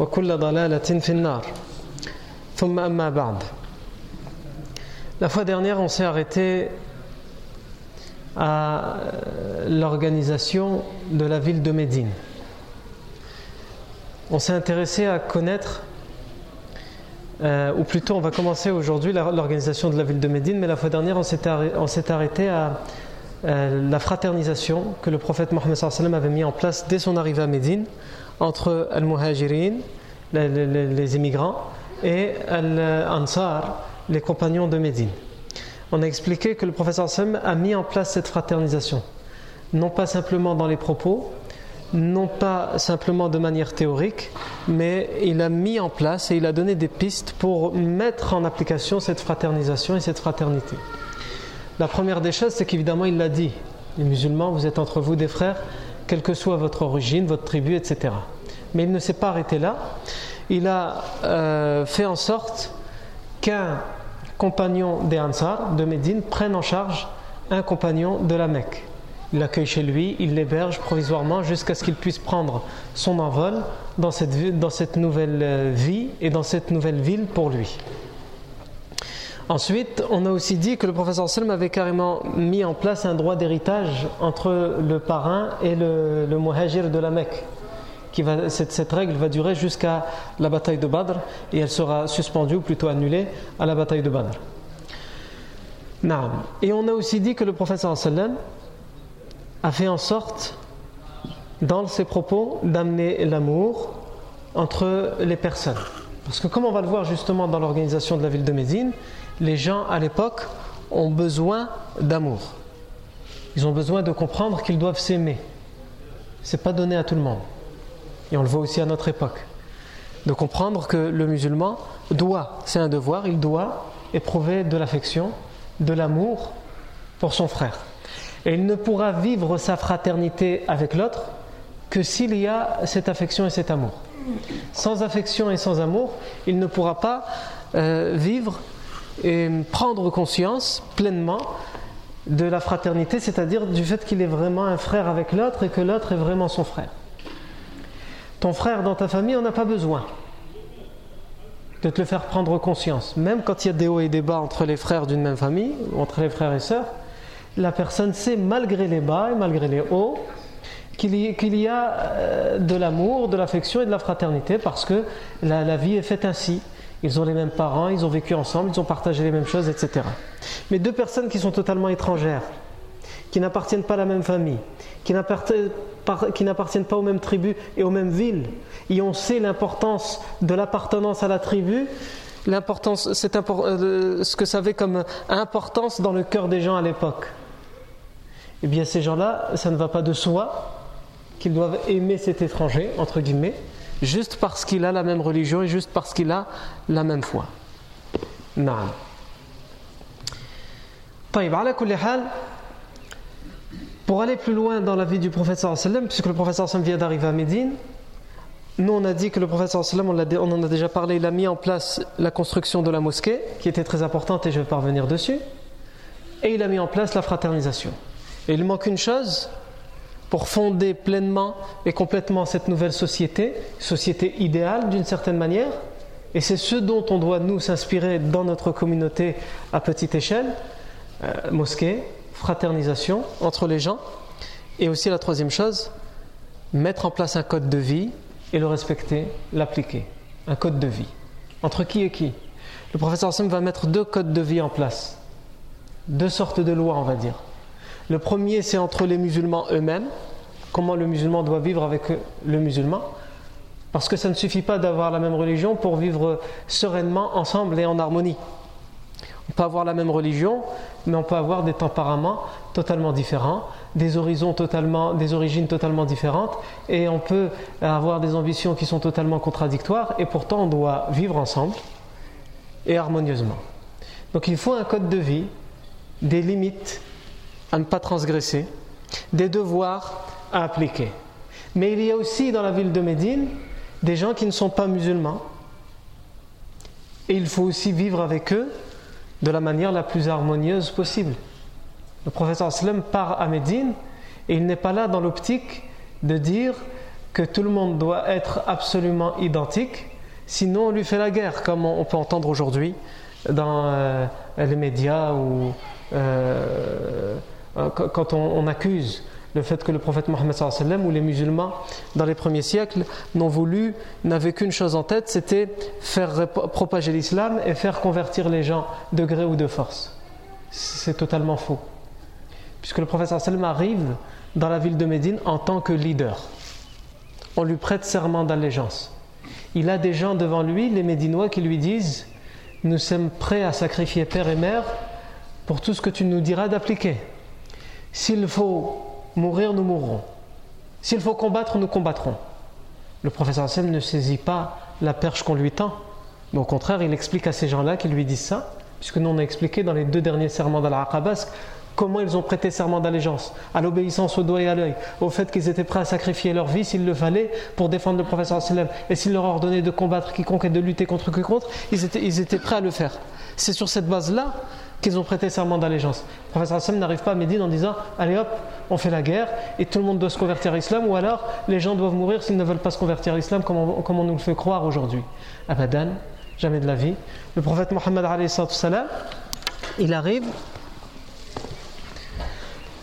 وكل ضلالة في النار ثم أما بعد La fois dernière, on s'est arrêté à l'organisation de la ville de Médine. On s'est intéressé à connaître, euh, ou plutôt on va commencer aujourd'hui l'organisation de la ville de Médine, mais la fois dernière on s'est arrêté à euh, la fraternisation que le prophète Mohammed avait mis en place dès son arrivée à Médine entre Al-Muhajirin, les, les, immigrants, et Al-Ansar, les compagnons de Médine. On a expliqué que le prophète a mis en place cette fraternisation, non pas simplement dans les propos, non pas simplement de manière théorique, mais il a mis en place et il a donné des pistes pour mettre en application cette fraternisation et cette fraternité. La première des choses, c'est qu'évidemment, il l'a dit les musulmans, vous êtes entre vous des frères, quelle que soit votre origine, votre tribu, etc. Mais il ne s'est pas arrêté là. Il a euh, fait en sorte qu'un compagnon des Ansar de Médine prenne en charge un compagnon de la Mecque. Il l'accueille chez lui, il l'héberge provisoirement jusqu'à ce qu'il puisse prendre son envol dans cette, nouvelle euh, vie et dans cette nouvelle ville pour lui. Ensuite, on a aussi dit que le professeur Sallam avait carrément mis en place un droit d'héritage entre le parrain et le, muhajir de la Mecque. Cette, règle va durer jusqu'à la bataille de Badr et elle sera suspendue ou plutôt annulée à la bataille de Badr. Et on a aussi dit que le professeur a fait en sorte, dans ses propos, d'amener l'amour entre les personnes. Parce que comme on va le voir justement dans l'organisation de la ville de Médine, les gens à l'époque ont besoin d'amour. Ils ont besoin de comprendre qu'ils doivent s'aimer. C'est pas donné à tout le monde. Et on le voit aussi à notre époque. De comprendre que le musulman doit, c'est un devoir, il doit éprouver de l'affection, de l'amour pour son frère. Et il ne pourra vivre sa fraternité avec l'autre que s'il y a cette affection et cet amour. Sans affection et sans amour, il ne pourra pas euh, vivre et prendre conscience pleinement de la fraternité, c'est-à-dire du fait qu'il est vraiment un frère avec l'autre et que l'autre est vraiment son frère. Ton frère dans ta famille, on n'a pas besoin de te le faire prendre conscience. Même quand il y a des hauts et des bas entre les frères d'une même famille, entre les frères et sœurs, la personne sait, malgré les bas et malgré les hauts, qu'il y, a de l'amour, de l'affection et de la fraternité parce que la, vie est faite ainsi. Ils ont les mêmes parents, ils ont vécu ensemble, ils ont partagé les mêmes choses, etc. Mais deux personnes qui sont totalement étrangères, qui n'appartiennent pas à la même famille, qui n'appartiennent pas aux mêmes tribus et aux mêmes villes, et on sait l'importance de l'appartenance à la tribu, l'importance, euh, ce que ça avait comme importance dans le cœur des gens à l'époque. Eh bien, ces gens-là, ça ne va pas de soi qu'ils doivent aimer cet étranger, entre guillemets, juste parce qu'il a la même religion et juste parce qu'il a la même foi. Naam. Pour aller plus loin dans la vie du prophète sallam, puisque le prophète sallam vient d'arriver à Médine, nous on a dit que le prophète sallam, on, on en a déjà parlé, il a mis en place la construction de la mosquée, qui était très importante et je vais pas revenir dessus, et il a mis en place la fraternisation. Et il manque une chose, pour fonder pleinement et complètement cette nouvelle société, société idéale d'une certaine manière, et c'est ce dont on doit nous s'inspirer dans notre communauté à petite échelle, euh, mosquée, fraternisation entre les gens, et aussi la troisième chose, mettre en place un code de vie et le respecter, l'appliquer. Un code de vie. Entre qui et qui? Le professeur Hassan va mettre deux codes de vie en place. Deux sortes de lois, on va dire. Le premier, c'est entre les musulmans eux-mêmes. Comment le musulman doit vivre avec le musulman? Parce que ça ne suffit pas d'avoir la même religion pour vivre sereinement ensemble et en harmonie. On peut avoir la même religion, mais on peut avoir des tempéraments totalement différents, des horizons totalement, des origines totalement différentes, et on peut avoir des ambitions qui sont totalement contradictoires, et pourtant on doit vivre ensemble et harmonieusement. Donc il faut un code de vie, des limites à ne pas transgresser, des devoirs à appliquer. Mais il y a aussi dans la ville de Médine des gens qui ne sont pas musulmans, et il faut aussi vivre avec eux de la manière la plus harmonieuse possible. Le professeur Sallam part à Médine et il n'est pas là dans l'optique de dire que tout le monde doit être absolument identique, sinon on lui fait la guerre, comme on peut entendre aujourd'hui dans euh, les médias ou euh, quand on accuse le fait que le prophète Mohammed ou les musulmans dans les premiers siècles n'ont voulu, n'avaient qu'une chose en tête, c'était faire propager l'islam et faire convertir les gens de gré ou de force. C'est totalement faux. Puisque le prophète arrive dans la ville de Médine en tant que leader. On lui prête serment d'allégeance. Il a des gens devant lui, les Médinois, qui lui disent Nous sommes prêts à sacrifier père et mère pour tout ce que tu nous diras d'appliquer. S'il faut Mourir, nous mourrons. S'il faut combattre, nous combattrons. Le professeur Hassan ne saisit pas la perche qu'on lui tend, mais au contraire, il explique à ces gens-là qui lui disent ça, puisque nous on a expliqué dans les deux derniers serments d'Al-Aqabas comment ils ont prêté serment d'allégeance, à l'obéissance au doigt et à l'œil, au fait qu'ils étaient prêts à sacrifier leur vie s'il le fallait pour défendre le professeur Sallam, et s'il leur ordonnait de combattre quiconque et de lutter contre quiconque, ils étaient, ils étaient prêts à le faire. C'est sur cette base-là qu'ils ont prêté serment d'allégeance. Le professeur Hassan n'arrive pas à Médine en disant Allez hop, on fait la guerre et tout le monde doit se convertir à l'islam, ou alors les gens doivent mourir s'ils ne veulent pas se convertir à l'islam, comme, on, nous le fait croire aujourd'hui. Abadan, jamais de la vie. Le prophète Mohammed, il arrive.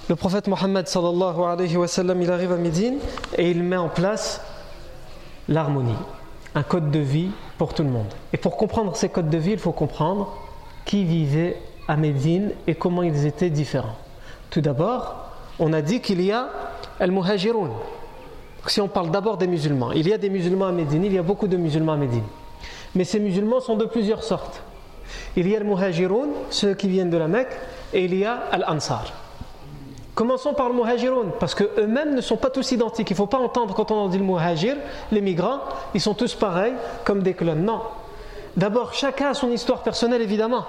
Le prophète Mohammed il arrive à Médine et il met en place l'harmonie, un code de vie pour tout le monde. Et pour comprendre ces codes de vie, il faut comprendre qui vivait à Médine et comment ils étaient différents. Tout d'abord, on a dit qu'il y a Al-Muhajiroun. Si on parle d'abord des musulmans, il y a des musulmans à Médine, il y a beaucoup de musulmans à Médine. Mais ces musulmans sont de plusieurs sortes. Il y a Al-Muhajiroun, ceux qui viennent de la Mecque, et il y a Al-Ansar. Commençons par le muhajiroun, parce qu'eux-mêmes ne sont pas tous identiques. Il ne faut pas entendre quand on dit le muhajir, les migrants, ils sont tous pareils, comme des clones. Non. D'abord, chacun a son histoire personnelle, évidemment.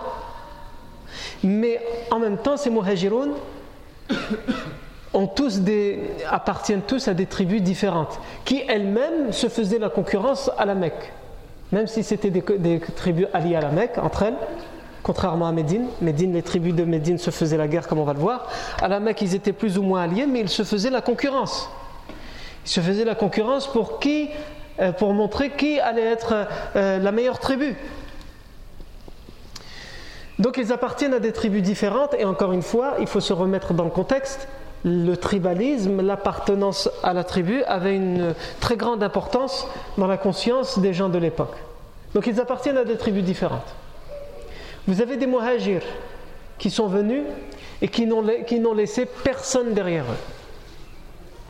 Mais en même temps, ces muhajiroun appartiennent tous à des tribus différentes, qui elles-mêmes se faisaient la concurrence à la Mecque. Même si c'était des, tribus alliées à la Mecque, entre elles, contrairement à Médine. Médine, les tribus de Médine se faisaient la guerre, comme on va le voir. À la Mecque, ils étaient plus ou moins alliés, mais ils se faisaient la concurrence. Ils se faisaient la concurrence pour qui euh, Pour montrer qui allait être euh, la meilleure tribu. Donc ils appartiennent à des tribus différentes et encore une fois, il faut se remettre dans le contexte. Le tribalisme, l'appartenance à la tribu avait une très grande importance dans la conscience des gens de l'époque. Donc ils appartiennent à des tribus différentes. Vous avez des muhajirs qui sont venus et qui n'ont laissé personne derrière eux.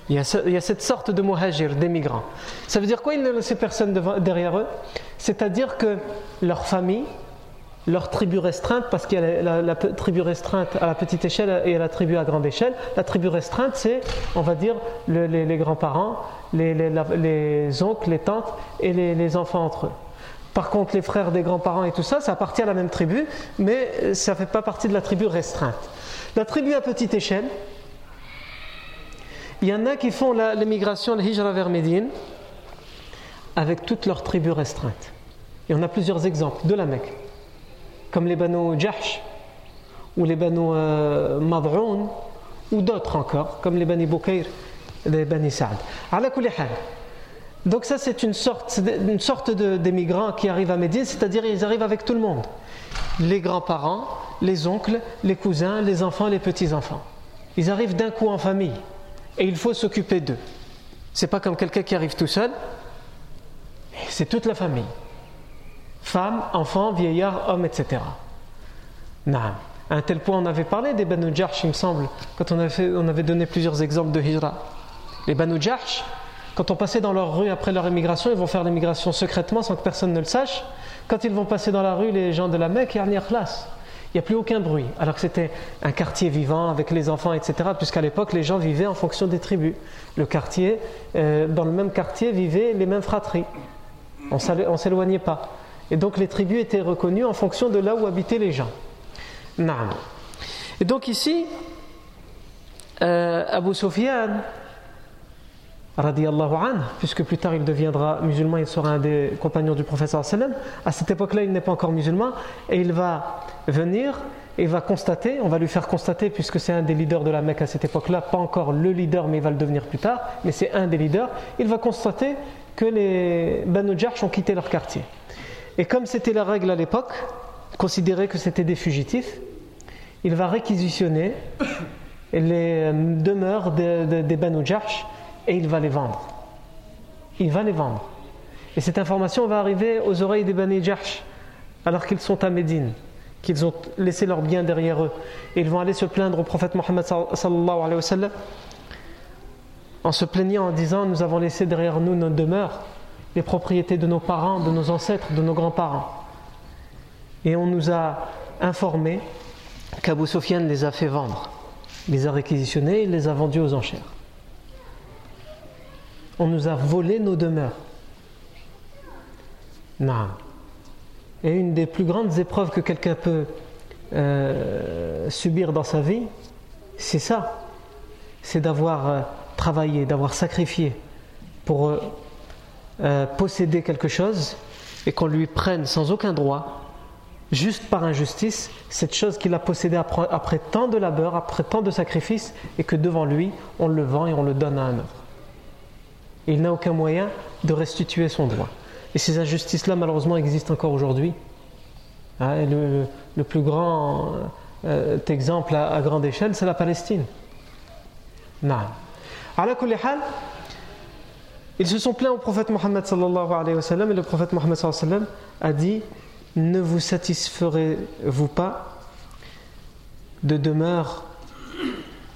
Il y, a, cette sorte de muhajirs, des migrants. Ça veut dire quoi Ils n'ont laissé personne derrière eux? C'est-à-dire que leur famille, leur tribu restreinte, parce qu'il y a la, tribu restreinte à la petite échelle et la tribu à grande échelle. La tribu restreinte, c'est, on va dire, les, grands-parents, les, oncles, les tantes et les, enfants entre eux. Par contre, les frères des grands-parents et tout ça, ça appartient à la même tribu, mais ça ne fait pas partie de la tribu restreinte. La tribu à petite échelle, il y en a qui font l'émigration, la hijra vers Médine, avec toutes leurs tribus restreintes. Et on a plusieurs exemples de la Mecque, comme les Banu Jahsh, ou les Banu euh, ou d'autres encore, comme les Bani Bukayr, les Bani Sa'd. Donc ça c'est une sorte, une sorte d'émigrants qui arrivent à Médine, c'est-à-dire ils arrivent avec tout le monde. Les grands-parents, les oncles, les cousins, les enfants, les petits-enfants. Ils arrivent d'un coup en famille et il faut s'occuper d'eux. C'est pas comme quelqu'un qui arrive tout seul, c'est toute la famille. Femmes, enfants, vieillards, hommes, etc. Non. À un tel point, on avait parlé des Banu Jarsh, il me semble, quand on avait, on avait donné plusieurs exemples de Hijra. Les Banu Jarsh, quand on passait dans leur rue après leur émigration, ils vont faire l'émigration secrètement sans que personne ne le sache. Quand ils vont passer dans la rue, les gens de la Mecque. Il n'y a plus aucun bruit. Alors que c'était un quartier vivant avec les enfants, etc. Puisqu'à l'époque, les gens vivaient en fonction des tribus. Le quartier, euh, dans le même quartier, vivaient les mêmes fratries. On ne s'éloignait pas. Et donc les tribus étaient reconnues en fonction de là où habitaient les gens. Et donc ici, euh, Abu Sufyan, anhu, puisque plus tard il deviendra musulman, il sera un des compagnons du professeur. À cette époque-là, il n'est pas encore musulman et il va venir et va constater, on va lui faire constater, puisque c'est un des leaders de la Mecque à cette époque-là, pas encore le leader, mais il va le devenir plus tard, mais c'est un des leaders, il va constater que les Banu Jarsh ont quitté leur quartier. Et comme c'était la règle à l'époque, considérer que c'était des fugitifs, il va réquisitionner les demeures des Banu Jarsh et il va les vendre. Il va les vendre. Et cette information va arriver aux oreilles des Banu Jarsh alors qu'ils sont à Médine, qu'ils ont laissé leurs biens derrière eux. Et ils vont aller se plaindre au prophète Mohammed sallallahu alayhi wa sallam en se plaignant en disant Nous avons laissé derrière nous nos demeures, les propriétés de nos parents, de nos ancêtres, de nos grands-parents. Et on nous a informé qu'Abu Sufyan les a fait vendre, les a réquisitionnés, les a vendus aux enchères. On nous a volé nos demeures. Non. Et une des plus grandes épreuves que quelqu'un peut euh, subir dans sa vie, c'est ça. C'est d'avoir euh, travaillé, d'avoir sacrifié pour euh, posséder quelque chose et qu'on lui prenne sans aucun droit juste par injustice, cette chose qu'il a possédée après, tant de labeur, après tant de sacrifices, et que devant lui, on le vend et on le donne à un autre. il n'a aucun moyen de restituer son droit. Et ces injustices-là, malheureusement, existent encore aujourd'hui. Hein, le, plus grand euh, exemple à, grande échelle, c'est la Palestine. Non. Ils se sont plaints au prophète Mohammed sallallahu et le prophète Mohammed sallallahu a dit ne vous satisferez-vous pas de demeures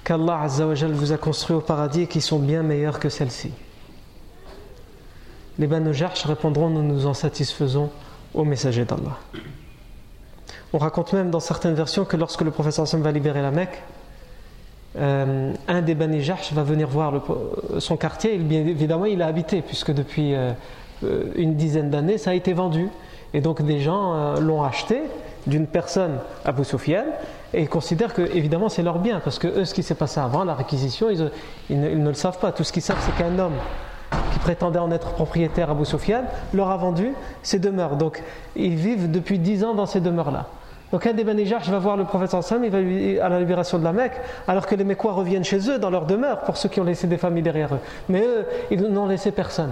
qu'Allah vous a construites au paradis et qui sont bien meilleures que celles-ci? Les Banu répondront Nous nous en satisfaisons au messager d'Allah. On raconte même dans certaines versions que lorsque le professeur Sam va libérer la Mecque, euh, un des Bani va venir voir son quartier. Bien évidemment, il a habité, puisque depuis euh, une dizaine d'années, ça a été vendu. Et donc des gens euh, l'ont acheté d'une personne à Sufyan et ils considèrent que évidemment c'est leur bien parce que eux ce qui s'est passé avant la réquisition ils, ne, le savent pas tout ce qu'ils savent c'est qu'un homme qui prétendait en être propriétaire à Sufyan leur a vendu ces demeures donc ils vivent depuis dix ans dans ces demeures là donc un des je va voir le prophète Sam il va à la libération de la Mecque alors que les Mecquois reviennent chez eux dans leur demeure pour ceux qui ont laissé des familles derrière eux mais eux ils n'ont laissé personne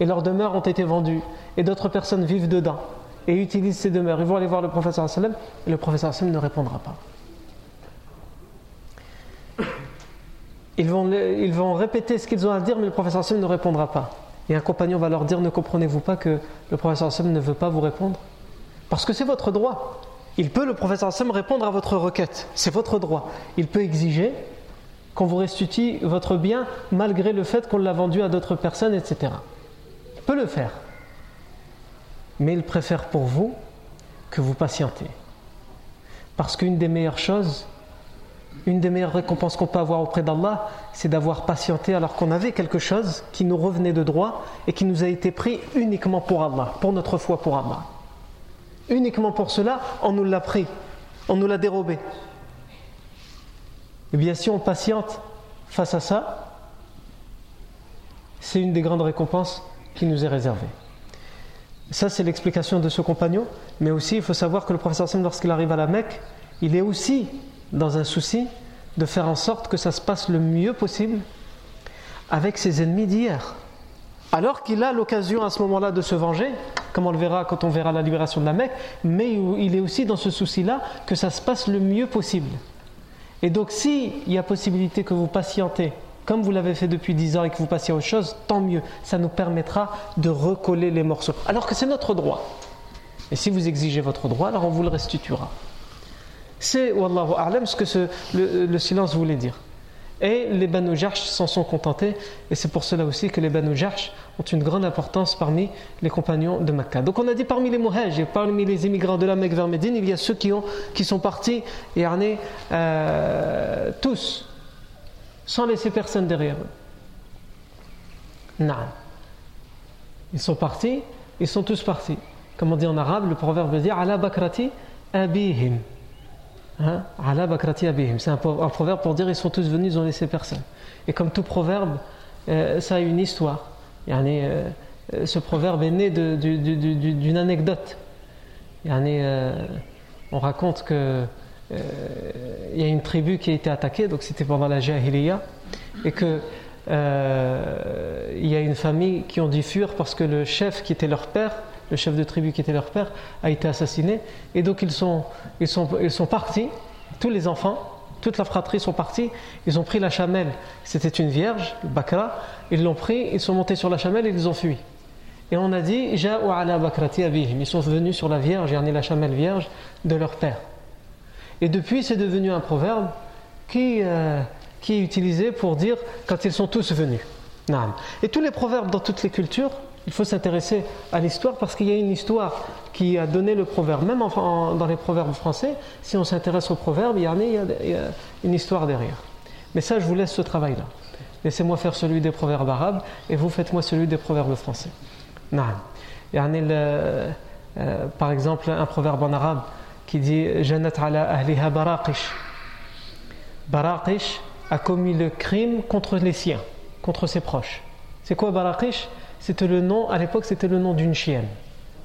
et leurs demeures ont été vendues, et d'autres personnes vivent dedans, et utilisent ces demeures. Ils vont aller voir le professeur sallam, et le professeur sallam ne répondra pas. Ils vont, ils vont répéter ce qu'ils ont à dire, mais le professeur sallam ne répondra pas. Et un compagnon va leur dire Ne comprenez-vous pas que le professeur sallam ne veut pas vous répondre? Parce que c'est votre droit. Il peut, le professeur sallam, répondre à votre requête. C'est votre droit. Il peut exiger qu'on vous restitue votre bien malgré le fait qu'on l'a vendu à d'autres personnes, etc peut le faire. Mais il préfère pour vous que vous patientez. Parce qu'une des meilleures choses, une des meilleures récompenses qu'on peut avoir auprès d'Allah, c'est d'avoir patienté alors qu'on avait quelque chose qui nous revenait de droit et qui nous a été pris uniquement pour Allah, pour notre foi pour Allah. Uniquement pour cela, on nous l'a pris, on nous l'a dérobé. Et eh bien si on patiente face à ça, c'est une des grandes récompenses qui nous est réservé. Ça, c'est l'explication de ce compagnon. Mais aussi, il faut savoir que le professeur Sam, lorsqu'il arrive à la Mecque, il est aussi dans un souci de faire en sorte que ça se passe le mieux possible avec ses ennemis d'hier. Alors qu'il a l'occasion à ce moment-là de se venger, comme on le verra quand on verra la libération de la Mecque, mais il est aussi dans ce souci-là que ça se passe le mieux possible. Et donc, s'il y a possibilité que vous patientez, comme vous l'avez fait depuis dix ans et que vous passiez à autre chose, tant mieux. Ça nous permettra de recoller les morceaux. Alors que c'est notre droit. Et si vous exigez votre droit, alors on vous le restituera. C'est, Wallahu A'lam, ce que le, silence voulait dire. Et les Banu s'en sont contentés, et c'est pour cela aussi que les Banu ont une grande importance parmi les compagnons de Makkah. Donc on a dit parmi les et parmi les immigrants de la Mecque vers Médine, il y a ceux qui, ont, qui sont partis, et euh, tous, sans laisser personne derrière eux. Non. Ils sont partis, ils sont tous partis. Comme on dit en arabe, le proverbe dire Ala bakrati abihim. Hein? C'est un, proverbe pour dire ils sont tous venus, ils ont laissé personne. Et comme tout proverbe, euh, ça a une histoire. Euh, ce proverbe est né d'une anecdote. Euh, on raconte que il y a une tribu qui a été attaquée, donc c'était pendant la Jahiliya, et que il y a une famille qui ont dû fuir parce que le chef qui était leur père le chef de tribu qui était leur père, a été assassiné. Et donc ils sont, ils sont, ils sont partis, tous les enfants, toute la fratrie sont partis, ils ont pris la chamelle, c'était une vierge, le bakra, ils l'ont pris, ils sont montés sur la chamelle et ils ont fui. Et on a dit, ils sont venus sur la vierge, et la chamelle vierge de leur père. Et depuis, c'est devenu un proverbe qui, euh, qui est utilisé pour dire quand ils sont tous venus. Et tous les proverbes dans toutes les cultures il faut s'intéresser à l'histoire parce qu'il y a une histoire qui a donné le proverbe. Même dans les proverbes français, si on s'intéresse aux proverbes, il y, a, une histoire derrière. Mais ça, je vous laisse ce travail-là. Laissez-moi faire celui des proverbes arabes et vous faites-moi celui des proverbes français. Euh, par exemple, un proverbe en arabe qui dit Janat ala ahliha baraqish. Baraqish a commis le crime contre les siens, contre ses proches. C'est quoi baraqish? C'était le nom, à l'époque, c'était le nom d'une chienne.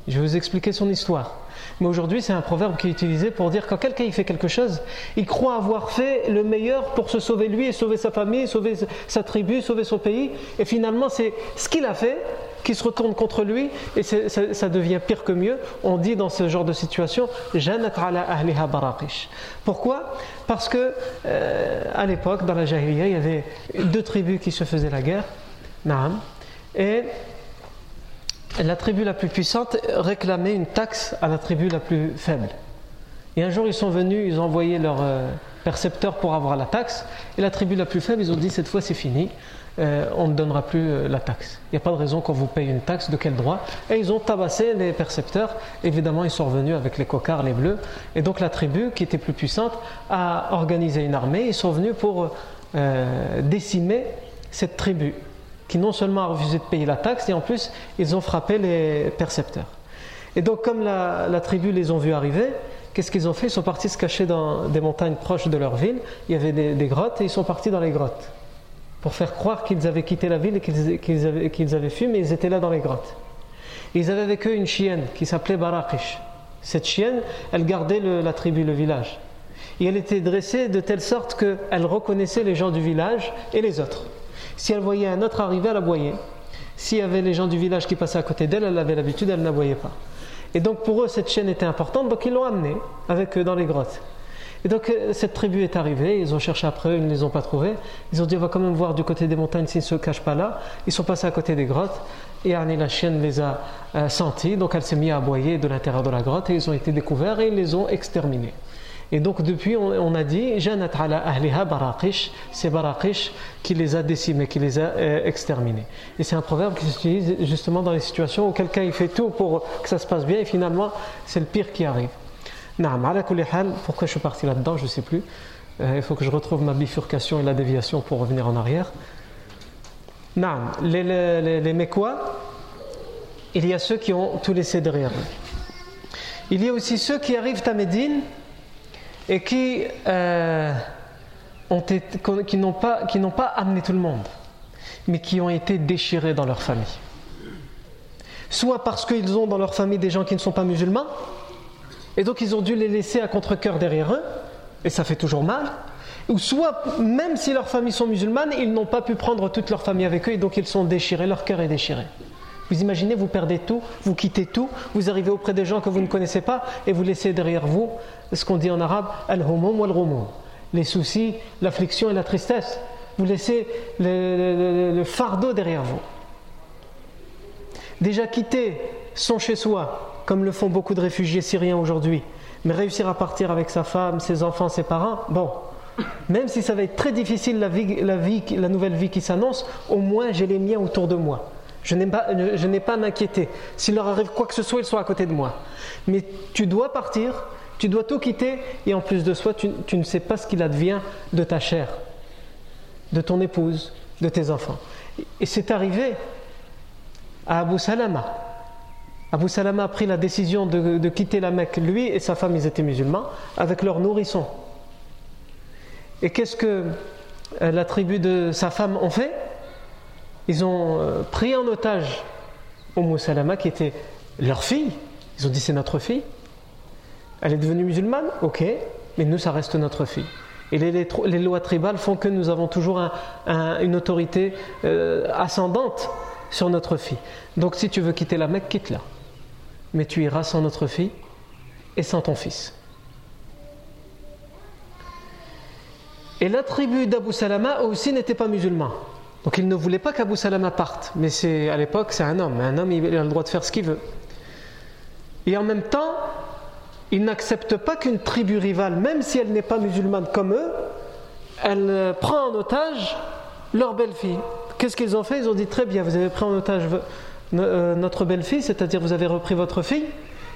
Je vais vous expliquer son histoire. Mais aujourd'hui, c'est un proverbe qui est utilisé pour dire quand quelqu'un fait quelque chose, il croit avoir fait le meilleur pour se sauver lui et sauver sa famille, sauver sa tribu, sauver son pays. Et finalement, c'est ce qu'il a fait qui se retourne contre lui et ça, devient pire que mieux. On dit dans ce genre de situation Pourquoi? Parce que euh, à l'époque, dans la Jahiliya, il y avait deux tribus qui se faisaient la guerre. Naam. Et la tribu la plus puissante réclamait une taxe à la tribu la plus faible. Et un jour, ils sont venus, ils ont envoyé leur euh, percepteur pour avoir la taxe. Et la tribu la plus faible, ils ont dit cette fois c'est fini, euh, on ne donnera plus euh, la taxe. Il n'y a pas de raison qu'on vous paye une taxe, de quel droit? Et ils ont tabassé les percepteurs. Évidemment, ils sont revenus avec les cocards, les bleus. Et donc la tribu, qui était plus puissante, a organisé une armée. Ils sont venus pour décimer cette tribu qui non seulement a refusé de payer la taxe, et en plus, ils ont frappé les percepteurs. Et donc, comme la, tribu les ont vus arriver, qu'est-ce qu'ils ont fait? Ils sont partis se cacher dans des montagnes proches de leur ville. Il y avait des, grottes, et ils sont partis dans les grottes pour faire croire qu'ils avaient quitté la ville et qu'ils avaient, qu'ils avaient fui, mais ils étaient là dans les grottes. ils avaient avec eux une chienne qui s'appelait Barakish. Cette chienne, elle gardait la tribu, le village. Et elle était dressée de telle sorte qu'elle reconnaissait les gens du village et les autres. Si elle voyait un autre arriver, elle aboyait. S'il y avait les gens du village qui passaient à côté d'elle, elle avait l'habitude, elle n'aboyait pas. Et donc pour eux, cette chaîne était importante, donc ils l'ont amenée avec eux dans les grottes. Et donc euh, cette tribu est arrivée, ils ont cherché après eux, ils ne les ont pas trouvés. Ils ont dit on va quand même voir du côté des montagnes s'ils ne se cachent pas là. Ils sont passés à côté des grottes et Annie la chienne les a euh, sentis, donc elle s'est mise à aboyer de l'intérieur de la grotte et ils ont été découverts et ils les ont exterminés. Et donc depuis, on, a dit, Janat ala ahliha baraqish, c'est baraqish qui les a décimés, qui les a euh, exterminés. Et c'est un proverbe qui s'utilise justement dans les situations où quelqu'un il fait tout pour que ça se passe bien et finalement c'est le pire qui arrive. Naam, ala pourquoi je suis parti là-dedans, je ne sais plus. Euh, il faut que je retrouve ma bifurcation et la déviation pour revenir en arrière. Naam, les, les, les Mekwa, il y a ceux qui ont tout laissé derrière eux. Il y a aussi ceux qui arrivent à Médine et qui, euh, ont qui n'ont pas, pas amené tout le monde, mais qui ont été déchirés dans leur famille. soit parce qu'ils ont dans leur famille des gens qui ne sont pas musulmans, et donc ils ont dû les laisser à contre-coeur derrière eux, et ça fait toujours mal, ou soit même si leurs familles sont musulmanes, ils n'ont pas pu prendre toute leur famille avec eux, et donc ils sont déchirés, leur cœur est déchiré. Vous imaginez, vous perdez tout, vous quittez tout, vous arrivez auprès des gens que vous ne connaissez pas, et vous laissez derrière vous ce qu'on dit en arabe al-humum les soucis, l'affliction et la tristesse. Vous laissez le fardeau derrière vous déjà quitté son chez-soi, comme le font beaucoup de réfugiés syriens aujourd'hui, mais réussir à partir avec sa femme, ses enfants, ses parents, bon, même si ça va être très difficile la, vie, la nouvelle vie qui s'annonce, au moins j'ai les miens autour de moi. Je n'ai pas, à m'inquiéter. S'il leur arrive quoi que ce soit, ils sont à côté de moi. Mais tu dois partir, tu dois tout quitter, et en plus de soi, tu, ne sais pas ce qu'il advient de ta chair, de ton épouse, de tes enfants. Et c'est arrivé à Abu Salama. Abu Salama a pris la décision de, quitter la Mecque, lui et sa femme, ils étaient musulmans, avec leurs nourrissons. Et qu'est-ce que euh, la tribu de sa femme ont fait? Ils ont euh, pris en otage Umm Salama, qui était leur fille. Ils ont dit c'est notre fille. Elle est devenue musulmane Ok, mais nous, ça reste notre fille. Et les, lois tribales font que nous avons toujours une autorité euh, ascendante sur notre fille. Donc si tu veux quitter la Mecque, quitte-la. Mais tu iras sans notre fille et sans ton fils. Et la tribu d'Abu Salama aussi n'était pas musulman. Donc il ne voulait pas qu'Abu Salama parte. Mais c'est à l'époque, c'est un homme. Un homme, il a le droit de faire ce qu'il veut. Et en même temps, il n'accepte pas qu'une tribu rivale, même si elle n'est pas musulmane comme eux, elle prend en otage leur belle-fille. Qu'est-ce qu'ils ont fait? Ils ont dit très bien, vous avez pris en otage euh, notre belle-fille, c'est-à-dire vous avez repris votre fille.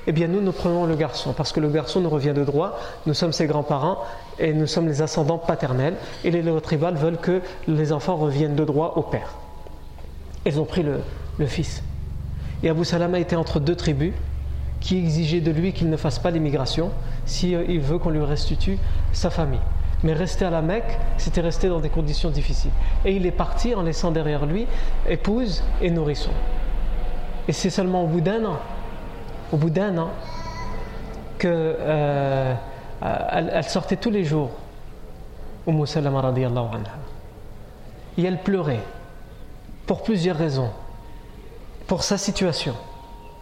Eh bien, nous, nous prenons le garçon, parce que le garçon nous revient de droit. Nous sommes ses grands-parents et nous sommes les ascendants paternels. Et les lois tribales veulent que les enfants reviennent de droit au père. Ils ont pris le, fils. Et Abu Salama était entre deux tribus qui exigeaient de lui qu'il ne fasse pas l'immigration s'il euh, veut qu'on lui restitue sa famille. Mais rester à la Mecque, c'était rester dans des conditions difficiles. Et il est parti en laissant derrière lui épouse et nourrisson. Et c'est seulement au bout d'un an, au bout d'un an, qu'elle euh, elle sortait tous les jours, Umm Salama anha. Et elle pleurait, pour plusieurs raisons. Pour sa situation.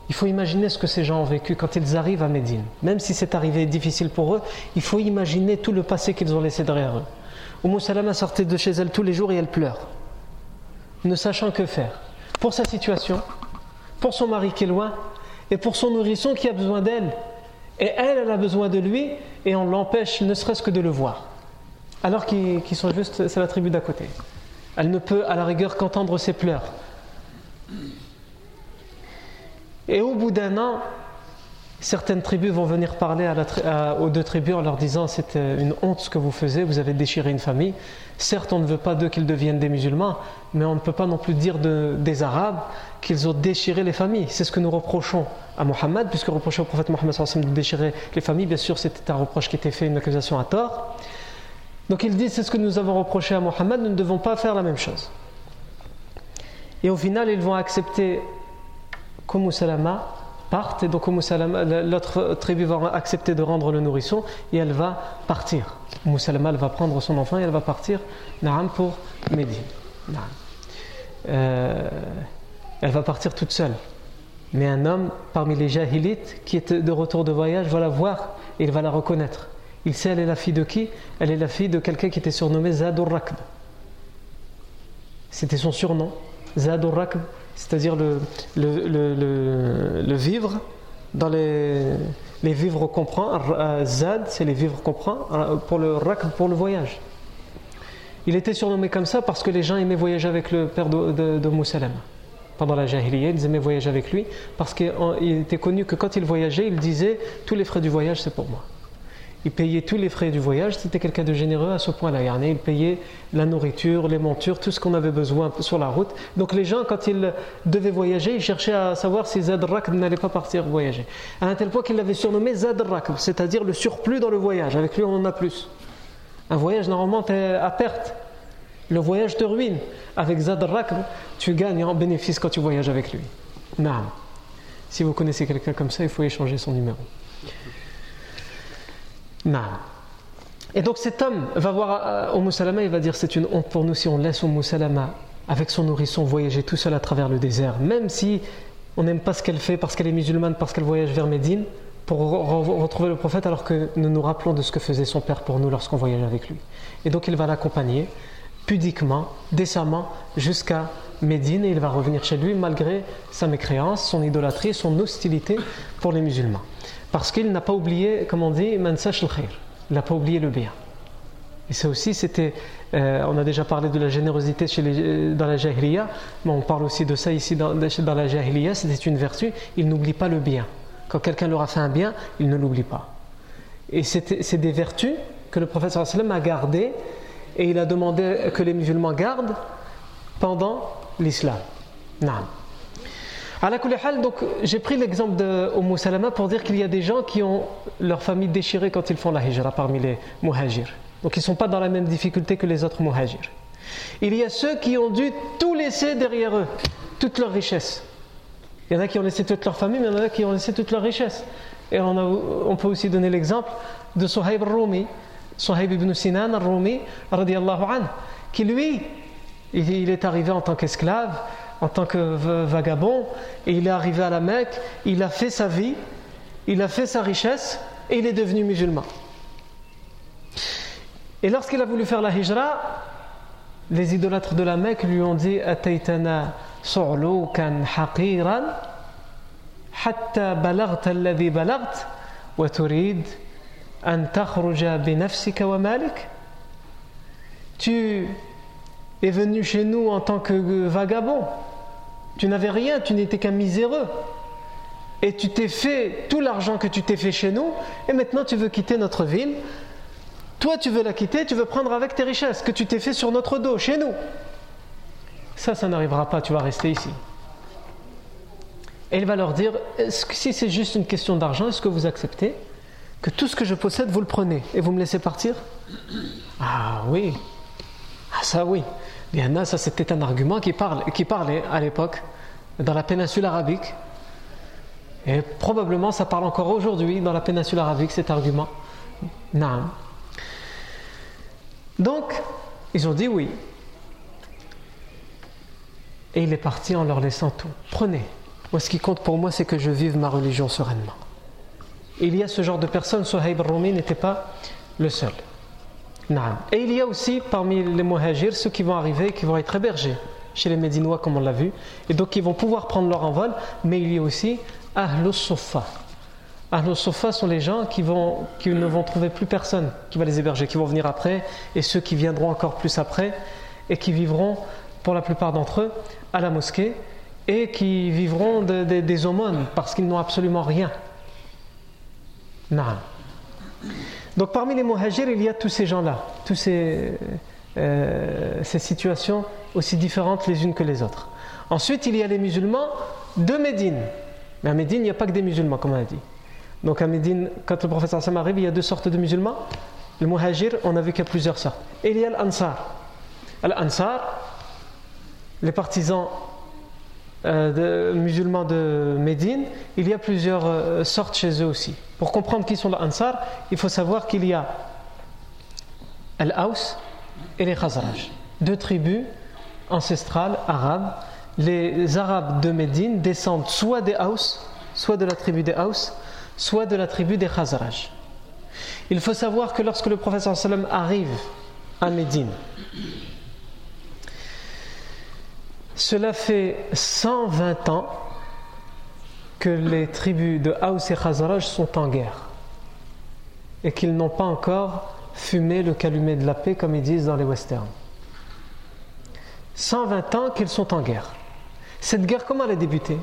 Il faut imaginer ce que ces gens ont vécu quand ils arrivent à Médine. Même si c'est arrivé difficile pour eux, il faut imaginer tout le passé qu'ils ont laissé derrière eux. Umm Salama sortait de chez elle tous les jours et elle pleure, ne sachant que faire. Pour sa situation, pour son mari qui est loin, et pour son nourrisson qui a besoin d'elle. Et elle, elle a besoin de lui, et on l'empêche ne serait-ce que de le voir. Alors qu'ils sont juste, c'est la tribu d'à côté. Elle ne peut à la rigueur qu'entendre ses pleurs. Et au bout d'un an, certaines tribus vont venir parler aux deux tribus en leur disant c'est euh, une honte ce que vous faisiez, vous avez déchiré une famille. Certes, on ne veut pas d'eux qu'ils deviennent des musulmans, mais on ne peut pas non plus dire des Arabes qu'ils ont déchiré les familles. C'est ce que nous reprochons à Mohammed, puisque reprocher au prophète Mohammed de déchirer les familles, bien sûr, c'était un reproche qui était fait, une accusation à tort. Donc ils disent c'est ce que nous avons reproché à Mohammed, nous ne devons pas faire la même chose. Et au final, ils vont accepter qu'Umm Salama parte, et donc l'autre tribu va accepter de rendre le nourrisson, et elle va partir. Umm va prendre son enfant et elle va partir pour Médine. Euh, elle va partir toute seule. Mais un homme parmi les jahilites qui est de retour de voyage va la voir et il va la reconnaître. Il sait elle est la fille de qui? Elle est la fille de quelqu'un qui était surnommé Zadur. C'était son surnom. Zadur c'est-à-dire le, vivre dans les, vivres comprend, euh, Zad c'est les vivres comprend, euh, pour le rak pour le voyage. Il était surnommé comme ça parce que les gens aimaient voyager avec le père de, de, Moussalem. Pendant la Jahiliya, ils aimaient voyager avec lui parce qu'il était connu que quand il voyageait, il disait Tous les frais du voyage, c'est pour moi il payait tous les frais du voyage, c'était quelqu'un de généreux à ce point-là. Il payait la nourriture, les montures, tout ce qu'on avait besoin sur la route. Donc les gens, quand ils devaient voyager, ils cherchaient à savoir si Zadrak n'allait pas partir voyager. À un tel point qu'il l'avait surnommé Zadrak, c'est-à-dire le surplus dans le voyage. Avec lui, on en a plus. Un voyage, normalement, est à perte. Le voyage te ruine. Avec Zadrak, tu gagnes en bénéfice quand tu voyages avec lui. Non. Si vous connaissez quelqu'un comme ça, il faut échanger son numéro. Et donc cet homme va voir Umm Salama, il va dire c'est une honte pour nous si on laisse Umm Salama avec son nourrisson voyager tout seul à travers le désert, même si on n'aime pas ce qu'elle fait parce qu'elle est musulmane, parce qu'elle voyage vers Médine, pour retrouver le prophète alors que nous nous rappelons de ce que faisait son père pour nous lorsqu'on voyageait avec lui. Et donc il va l'accompagner pudiquement, décemment, jusqu'à Médine et il va revenir chez lui malgré sa mécréance, son idolâtrie, son hostilité pour les musulmans. Parce qu'il n'a pas oublié, comme on dit, il n'a pas oublié le bien. Et ça aussi, c'était, euh, on a déjà parlé de la générosité chez les, dans la jahiliya, mais on parle aussi de ça ici dans, dans la jahiliya, c'était une vertu, il n'oublie pas le bien. Quand quelqu'un leur a fait un bien, il ne l'oublie pas. Et c'est des vertus que le prophète a gardées et il a demandé que les musulmans gardent pendant l'islam. Donc, j'ai pris l'exemple de Umm Salama pour dire qu'il y a des gens qui ont leur famille déchirée quand ils font la hijra parmi les muhajirs. Donc, ils ne sont pas dans la même difficulté que les autres muhajirs. Il y a ceux qui ont dû tout laisser derrière eux, toute leur richesse. Il y en a qui ont laissé toute leur famille, mais il y en a qui ont laissé toute leur richesse. Et on, peut aussi donner l'exemple de Suhaib al-Rumi, Suhaib ibn Sinan al-Rumi, qui lui, il est arrivé en tant qu'esclave, en tant que vagabond, et il est arrivé à la Mecque, il a fait sa vie, il a fait sa richesse, et il est devenu musulman. Et lorsqu'il a voulu faire la hijra, les idolâtres de la Mecque lui ont dit su'lukan haqiran hatta alladhi balagt wa turid malik Tu es venu chez nous en tant que vagabond. Tu n'avais rien, tu n'étais qu'un miséreux. Et tu t'es fait tout l'argent que tu t'es fait chez nous, et maintenant tu veux quitter notre ville. Toi, tu veux la quitter, tu veux prendre avec tes richesses que tu t'es fait sur notre dos, chez nous. Ça, ça n'arrivera pas, tu vas rester ici. Et il va leur dire, si c'est juste une question d'argent, est-ce que vous acceptez que tout ce que je possède, vous le prenez et vous me laissez partir? Ah oui, ah ça oui. Ça c'était un argument qui, parle, qui parlait à l'époque dans la péninsule arabique. Et probablement ça parle encore aujourd'hui dans la péninsule arabique cet argument. Non. Donc, ils ont dit oui. Et il est parti en leur laissant tout. Prenez. Moi, ce qui compte pour moi, c'est que je vive ma religion sereinement. Il y a ce genre de personnes. Suhaib Rumi n'était pas le seul. Et il y a aussi parmi les muhajirs ceux qui vont arriver, qui vont être hébergés chez les Médinois comme on l'a vu, et donc ils vont pouvoir prendre leur envol, mais il y a aussi Ahlus Sofa. Ahlus Sofa sont les gens qui, vont, qui ne vont trouver plus personne qui va les héberger, qui vont venir après, et ceux qui viendront encore plus après, et qui vivront, pour la plupart d'entre eux, à la mosquée, et qui vivront des aumônes, parce qu'ils n'ont absolument rien. Donc parmi les muhajirs, il y a tous ces gens-là, toutes ces, euh, ces situations aussi différentes les unes que les autres. Ensuite, il y a les musulmans de Médine. Mais à Médine, il n'y a pas que des musulmans, comme on a dit. Donc à Médine, quand le professeur Sam arrive, il y a deux sortes de musulmans. Le muhajir, on a vu qu'il y a plusieurs sortes. Et il y a l'Ansar. L'Ansar, les partisans euh, musulmans de Médine, il y a plusieurs euh, sortes chez eux aussi. Pour comprendre qui sont les Ansar, il faut savoir qu'il y a Al-Aus et les Khazraj, deux tribus ancestrales arabes. Les Arabes de Médine descendent soit des Aus, soit de la tribu des Aus, soit de la tribu des Khazraj. Il faut savoir que lorsque le professeur sallam arrive à Médine, cela fait 120 ans que les tribus de Haus et Khazaraj sont en guerre et qu'ils n'ont pas encore fumé le calumet de la paix comme ils disent dans les westerns. 120 ans qu'ils sont en guerre. Cette guerre, comment elle a débuté?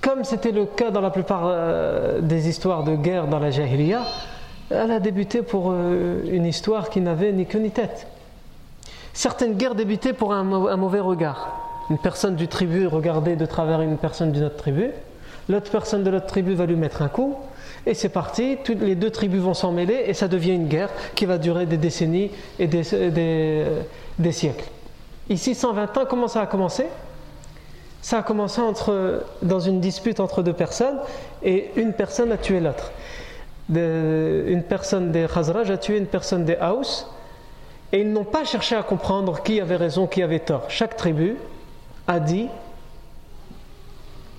Comme c'était le cas dans la plupart euh, des histoires de guerre dans la Jahiliya, elle a débuté pour euh, une histoire qui n'avait ni queue ni tête. Certaines guerres débutaient pour un, mauvais regard. Une personne du tribu regardait de travers une personne d'une autre tribu. L'autre personne de l'autre tribu va lui mettre un coup. Et c'est parti, toutes les deux tribus vont s'en mêler et ça devient une guerre qui va durer des décennies et des, des, siècles. Ici, 120 ans, comment ça a commencé? Ça a commencé dans une dispute entre deux personnes et une personne a tué l'autre. Une personne des Khazraj a tué une personne des Haus et ils n'ont pas cherché à comprendre qui avait raison, qui avait tort. Chaque tribu a dit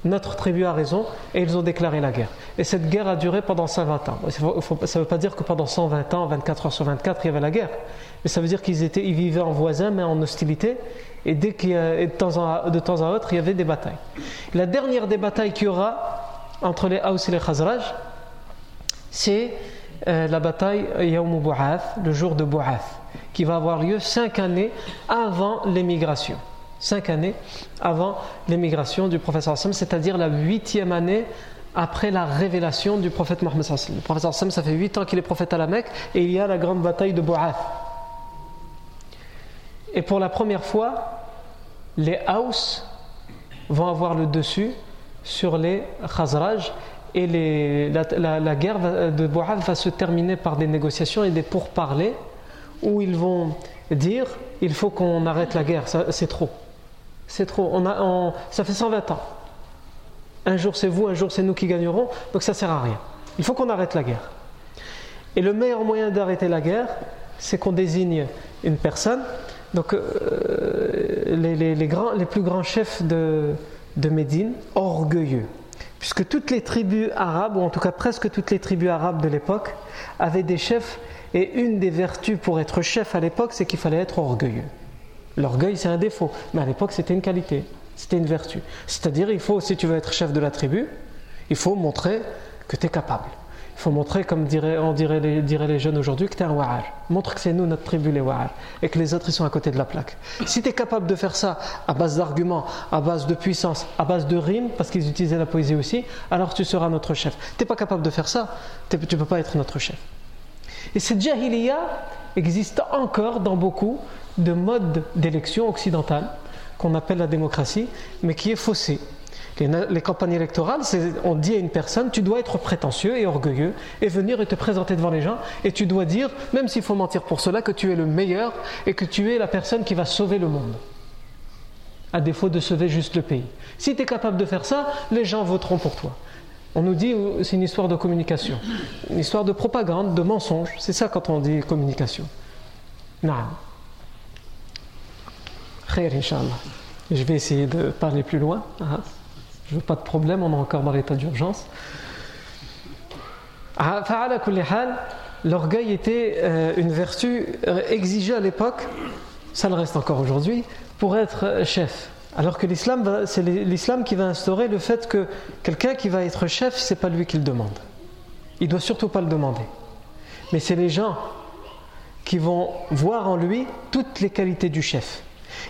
notre tribu a raison et ils ont déclaré la guerre. Et cette guerre a duré pendant 120 ans. Ça ne veut pas dire que pendant 120 ans, 24 heures sur 24, il y avait la guerre. Mais ça veut dire qu'ils étaient, ils vivaient en voisins mais en hostilité. Et dès qu'il de, temps à, de temps à autre, il y avait des batailles. La dernière des batailles qu'il y aura entre les Haus et les Khazraj, c'est euh, la bataille Yawm Bu'ath, le jour de Bu'ath, qui va avoir lieu cinq années avant l'émigration cinq années avant l'émigration du prophète c'est-à-dire la huitième année après la révélation du prophète Mohammed Le prophète ça fait huit ans qu'il est prophète à la Mecque et il y a la grande bataille de Bu'ath. Et pour la première fois, les Haus vont avoir le dessus sur les Khazraj et la, guerre de Bu'ath va se terminer par des négociations et des pourparlers où ils vont dire il faut qu'on arrête la guerre, c'est trop. C'est trop. On a, ça fait 120 ans. Un jour c'est vous, un jour c'est nous qui gagnerons, donc ça sert à rien. Il faut qu'on arrête la guerre. Et le meilleur moyen d'arrêter la guerre, c'est qu'on désigne une personne. Donc euh, les, grands, les, plus grands chefs de, de Médine, orgueilleux, puisque toutes les tribus arabes, ou en tout cas presque toutes les tribus arabes de l'époque, avaient des chefs, et une des vertus pour être chef à l'époque, c'est qu'il fallait être orgueilleux. L'orgueil, c'est un défaut, mais à l'époque, c'était une qualité, c'était une vertu. C'est-à-dire, il faut, si tu veux être chef de la tribu, il faut montrer que tu es capable. Il faut montrer, comme dirait, on dirait les, les jeunes aujourd'hui, que tu es un wa'ar. Montre que c'est nous, notre tribu, les wa'ar, et que les autres, ils sont à côté de la plaque. Si tu es capable de faire ça à base d'arguments, à base de puissance, à base de rimes, parce qu'ils utilisaient la poésie aussi, alors tu seras notre chef. Tu n'es pas capable de faire ça, tu ne peux pas être notre chef. Et cette jahiliya existe encore dans beaucoup de mode d'élection occidentale qu'on appelle la démocratie, mais qui est faussée. Les, campagnes électorales, on dit à une personne, tu dois être prétentieux et orgueilleux et venir et te présenter devant les gens et tu dois dire, même s'il faut mentir pour cela, que tu es le meilleur et que tu es la personne qui va sauver le monde, à défaut de sauver juste le pays. Si tu es capable de faire ça, les gens voteront pour toi. On nous dit c'est une histoire de communication, une histoire de propagande, de mensonge. C'est ça quand on dit communication. Non. Je vais essayer de parler plus loin. Ah, je veux pas de problème, on est encore dans l'état d'urgence. Ah, l'orgueil était euh, une vertu euh, exigée à l'époque, ça le reste encore aujourd'hui, pour être chef. Alors que l'islam, c'est l'islam qui va instaurer le fait que quelqu'un qui va être chef, c'est pas lui qui le demande. Il doit surtout pas le demander. Mais c'est les gens qui vont voir en lui toutes les qualités du chef.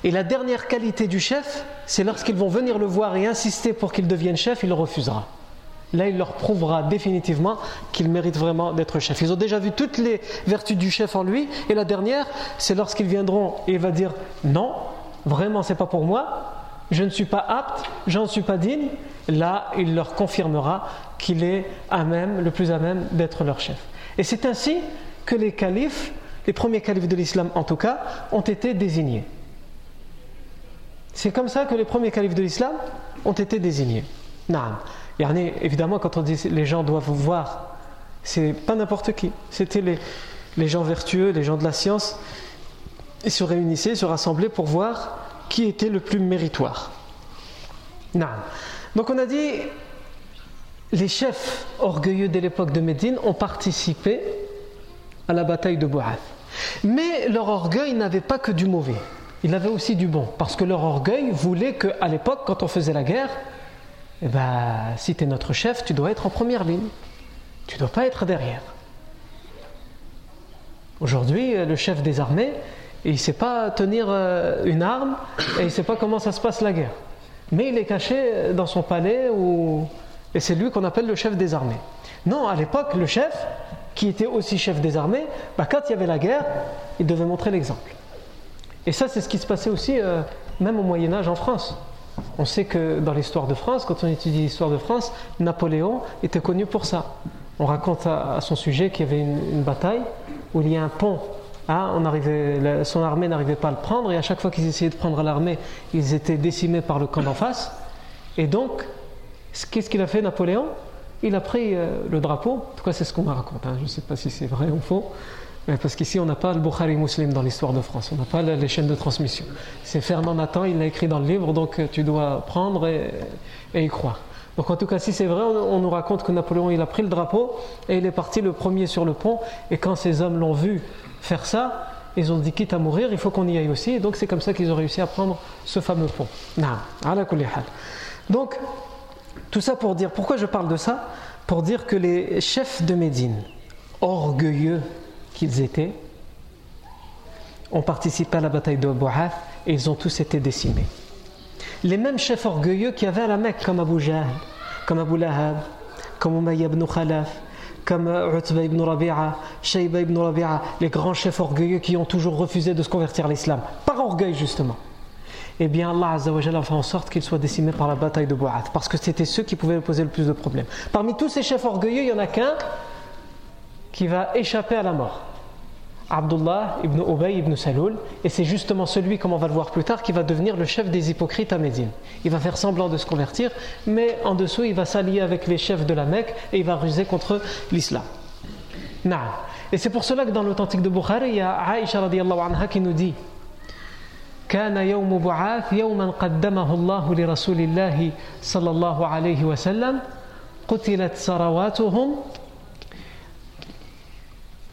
Et la dernière qualité du chef, c'est lorsqu'ils vont venir le voir et insister pour qu'il devienne chef, il le refusera. Là, il leur prouvera définitivement qu'il mérite vraiment d'être chef. Ils ont déjà vu toutes les vertus du chef en lui, et la dernière, c'est lorsqu'ils viendront et il va dire non, vraiment, c'est pas pour moi, je ne suis pas apte, j'en suis pas digne. Là, il leur confirmera qu'il est à même, le plus à même d'être leur chef. Et c'est ainsi que les califes, les premiers califes de l'islam en tout cas, ont été désignés. C'est comme ça que les premiers califes de l'islam ont été désignés. Non. Évidemment, quand on dit les gens doivent voir, c'est pas n'importe qui. C'était les, gens vertueux, les gens de la science. Ils se réunissaient, se rassemblaient pour voir qui était le plus méritoire. Non. Donc on a dit, les chefs orgueilleux de l'époque de Médine ont participé à la bataille de Bou'ath. Mais leur orgueil n'avait pas que du mauvais il avait aussi du bon. Parce que leur orgueil voulait qu'à l'époque, quand on faisait la guerre, eh ben, si tu es notre chef, tu dois être en première ligne. Tu ne dois pas être derrière. Aujourd'hui, le chef des armées, il ne sait pas tenir euh, une arme et il ne sait pas comment ça se passe la guerre. Mais il est caché dans son palais et c'est lui qu'on appelle le chef des armées. Non, à l'époque, le chef, qui était aussi chef des armées, bah, quand il y avait la guerre, il devait montrer l'exemple. Et ça, c'est ce qui se passait aussi, euh, même au Moyen Âge en France. On sait que dans l'histoire de France, quand on étudie l'histoire de France, Napoléon était connu pour ça. On raconte à, son sujet qu'il y avait une, bataille où il y a un pont. Ah, on arrivait, son armée n'arrivait pas à le prendre et à chaque fois qu'ils essayaient de prendre l'armée, ils étaient décimés par le camp d'en face. Et donc, qu'est-ce qu'il a fait Napoléon? Il a pris euh, le drapeau, en tout cas c'est ce qu'on me raconte, hein. je ne sais pas si c'est vrai ou faux, parce qu'ici on n'a pas le Bukhari Muslim dans l'histoire de France, on n'a pas les chaînes de transmission. C'est Fernand Nathan, il l'a écrit dans le livre, donc euh, tu dois prendre et, y croire. Donc en tout cas, si c'est vrai, on, nous raconte que Napoléon il a pris le drapeau et il est parti le premier sur le pont. Et quand ces hommes l'ont vu faire ça, ils ont dit quitte à mourir, il faut qu'on y aille aussi. Et donc c'est comme ça qu'ils ont réussi à prendre ce fameux pont. Donc tout ça pour dire, pourquoi je parle de ça? Pour dire que les chefs de Médine, orgueilleux qu'ils étaient, ont participé à la bataille de Bou'ath et ils ont tous été décimés. Les mêmes chefs orgueilleux qui avaient à la Mecque, comme Abu Jahl, comme Abu Lahab, comme Umayya ibn Khalaf, comme Utba ibn Rabi'a, Shayba ibn Rabi'a, les grands chefs orgueilleux qui ont toujours refusé de se convertir à l'islam, par orgueil justement. Eh bien, Allah a fait en sorte qu'ils soient décimés par la bataille de Bou'ath, parce que c'était ceux qui pouvaient poser le plus de problèmes. Parmi tous ces chefs orgueilleux, il n'y en a qu'un qui va échapper à la mort. Abdullah ibn Ubay ibn Saloul, et c'est justement celui, comme on va le voir plus tard, qui va devenir le chef des hypocrites à Médine. Il va faire semblant de se convertir, mais en dessous, il va s'allier avec les chefs de la Mecque et il va ruser contre l'islam. Et c'est pour cela que dans l'authentique de Bukhari, il y a Aïcha radiallahu anha qui nous dit كان يوم بعاث يوما قدمه الله لرسول الله صلى الله عليه وسلم قتلت سرواتهم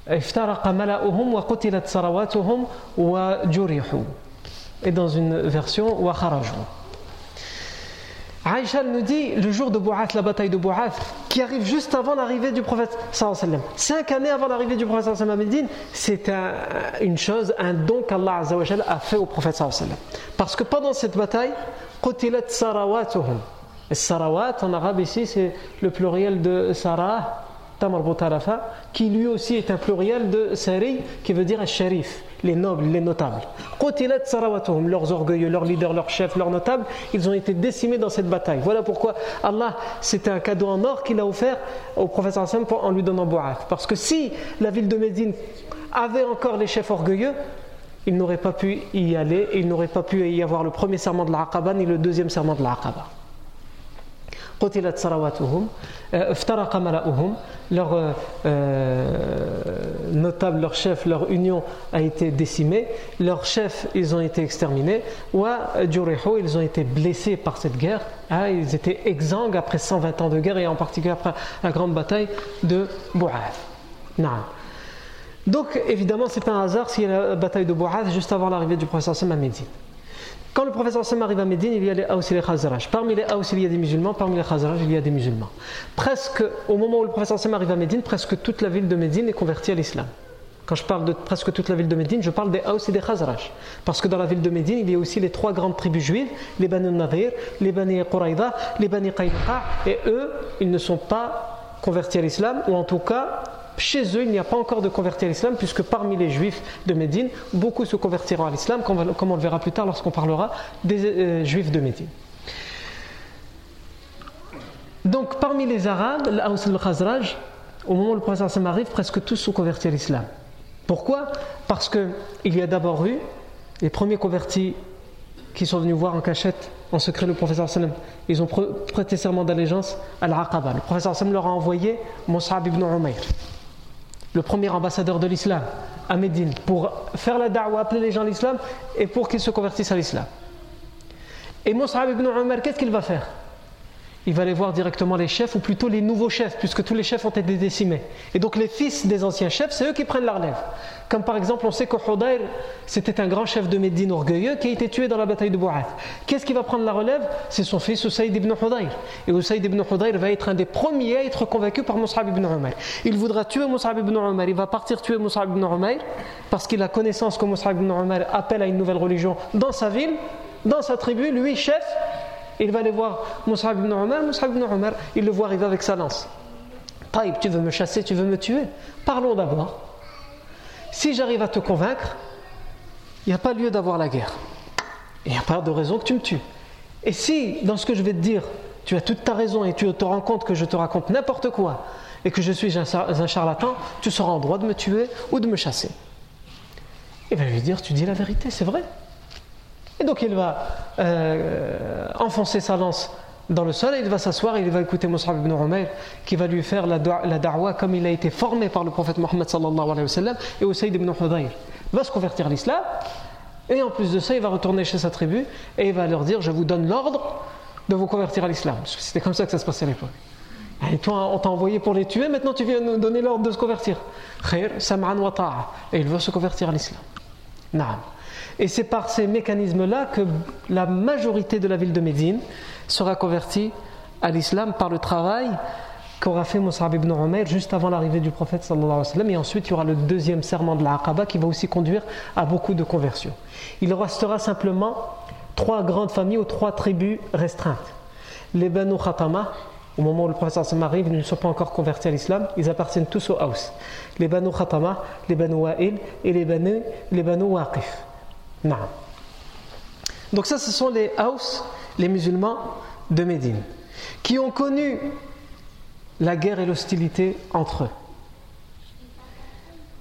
افترق ملأهم وقتلت سرواتهم وجرحوا et dans une version وخرجوا Aïcha nous dit le jour de Bou'ath, la bataille de Bou'ath, qui arrive juste avant l'arrivée du prophète sallam. Cinq années avant l'arrivée du prophète sallam à Médine, c'est une chose, un don qu'Allah a fait au prophète sallam. Parce que pendant cette bataille, قتلت sarawatuhum. Sarawat en arabe ici, c'est le pluriel de Sarah, Tamar qui lui aussi est un pluriel de Sari, qui veut dire sharif, les nobles, les notables. leurs orgueilleux, leurs leaders, leurs chefs, leurs notables, ils ont été décimés dans cette bataille. Voilà pourquoi Allah, c'était un cadeau en or qu'il a offert au prophète en lui donnant Bou'ath. Parce que si la ville de Médine avait encore les chefs orgueilleux, il n'aurait pas pu y aller, il n'aurait pas pu y avoir le premier serment de l'Aqaba ni le deuxième serment de l'Aqaba. قتلت سرواتهم افترق ملأهم leur euh, notable, leur chef, leur union a été décimée, leurs chefs, ils ont été exterminés, ou ils ont été blessés par cette guerre, hein, ils étaient exsangues après 120 ans de guerre et en particulier après la grande bataille de Bou'ath. Donc évidemment c'est un hasard s'il y a la bataille de Bou'ath juste avant l'arrivée du prophète à Médine. Quand le professeur Sam arrive à Médine, il y a les Aous et les Khazraj. Parmi les Aous, il y a des musulmans, parmi les Khazraj, il y a des musulmans. Presque, au moment où le professeur Sam arrive à Médine, presque toute la ville de Médine est convertie à l'islam. Quand je parle de presque toute la ville de Médine, je parle des Aous et des Khazraj. Parce que dans la ville de Médine, il y a aussi les trois grandes tribus juives, les Banu Nadir, les Bani Quraïda, les Bani Qaynuqa, et eux, ils ne sont pas convertis à l'islam, ou en tout cas, chez eux, il n'y a pas encore de convertis à l'islam, puisque parmi les juifs de Médine, beaucoup se convertiront à l'islam, comme on le verra plus tard lorsqu'on parlera des euh, juifs de Médine. Donc, parmi les Arabes, l'Aus et le Khazraj, au moment où le prophète arrive, presque tous sont convertis à l'islam. Pourquoi? Parce qu'il y a d'abord eu les premiers convertis qui sont venus voir en cachette, en secret, le professeur sallam. Ils ont prêté serment d'allégeance à l'Aqaba. Le professeur sallam leur a envoyé Mus'ab ibn Umayr le premier ambassadeur de l'islam à Médine, pour faire la da'wa, appeler les gens à l'islam et pour qu'ils se convertissent à l'islam. Et Mus'ab ibn Umar, qu'est-ce qu'il va faire? Il va aller voir directement les chefs, ou plutôt les nouveaux chefs, puisque tous les chefs ont été décimés. Et donc les fils des anciens chefs, c'est eux qui prennent la relève. Comme par exemple, on sait que c'était un grand chef de Médine orgueilleux qui a été tué dans la bataille de Bou'ath. Qu'est-ce qui va prendre la relève? C'est son fils Usaïd ibn Hudayr. Et Usaïd ibn Hudayr va être un des premiers à être convaincu par Mus'ab ibn Umar. Il voudra tuer Mus'ab ibn Umar, il va partir tuer Mus'ab ibn Umar, parce qu'il a connaissance que Mus'ab ibn Umar appelle à une nouvelle religion dans sa ville, dans sa tribu, lui chef, il va aller voir Moussa ibn Omar. Moussa ibn Omar, il le voit arriver avec sa lance. Taïb, tu veux me chasser, tu veux me tuer? Parlons d'abord. Si j'arrive à te convaincre, il n'y a pas lieu d'avoir la guerre. Il n'y a pas de raison que tu me tues. Et si, dans ce que je vais te dire, tu as toute ta raison et tu te rends compte que je te raconte n'importe quoi et que je suis un charlatan, tu seras en droit de me tuer ou de me chasser. Il va lui dire, tu dis la vérité, c'est vrai. Et donc il va euh, enfoncer sa lance dans le sol et il va s'asseoir et il va écouter Mus'ab ibn Umayr qui va lui faire la, la da'wa comme il a été formé par le prophète Mohammed sallallahu alayhi wa sallam et Usayd ibn Hudayr. Va se convertir à l'islam et en plus de ça il va retourner chez sa tribu et il va leur dire je vous donne l'ordre de vous convertir à l'islam. C'était comme ça que ça se passait à l'époque. Et toi on t'a envoyé pour les tuer maintenant tu viens nous donner l'ordre de se convertir. Et il veut se convertir à l'islam. Naam. Et c'est par ces mécanismes-là que la majorité de la ville de Médine sera convertie à l'islam par le travail qu'aura fait Mus'ab ibn Umayr juste avant l'arrivée du prophète. Et ensuite, il y aura le deuxième serment de la Aqaba qui va aussi conduire à beaucoup de conversions. Il restera simplement trois grandes familles ou trois tribus restreintes. Les Banu Khatama, au moment où le prophète arrive, ils ne sont pas encore convertis à l'islam, ils appartiennent tous au Haus. Les Banu Khatama, les Banu Wa'il et les Banu, les banu Waqif. Donc ça, ce sont les Haus, les musulmans de Médine, qui ont connu la guerre et l'hostilité entre eux.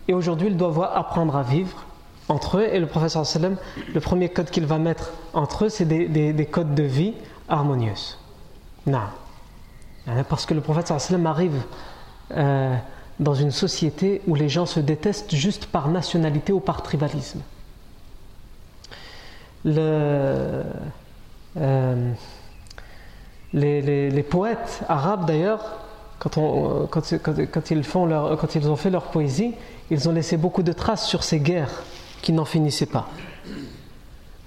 Et aujourd'hui, ils doivent apprendre à vivre entre eux. Et le professeur sallam, le premier code qu'il va mettre entre eux, c'est des, codes de vie harmonieuses. Non. Parce que le prophète sallam arrive euh, dans une société où les gens se détestent juste par nationalité ou par tribalisme euh, les, poètes arabes d'ailleurs, quand, ils ont fait leur poésie, ils ont laissé beaucoup de traces sur ces guerres qui n'en finissaient pas.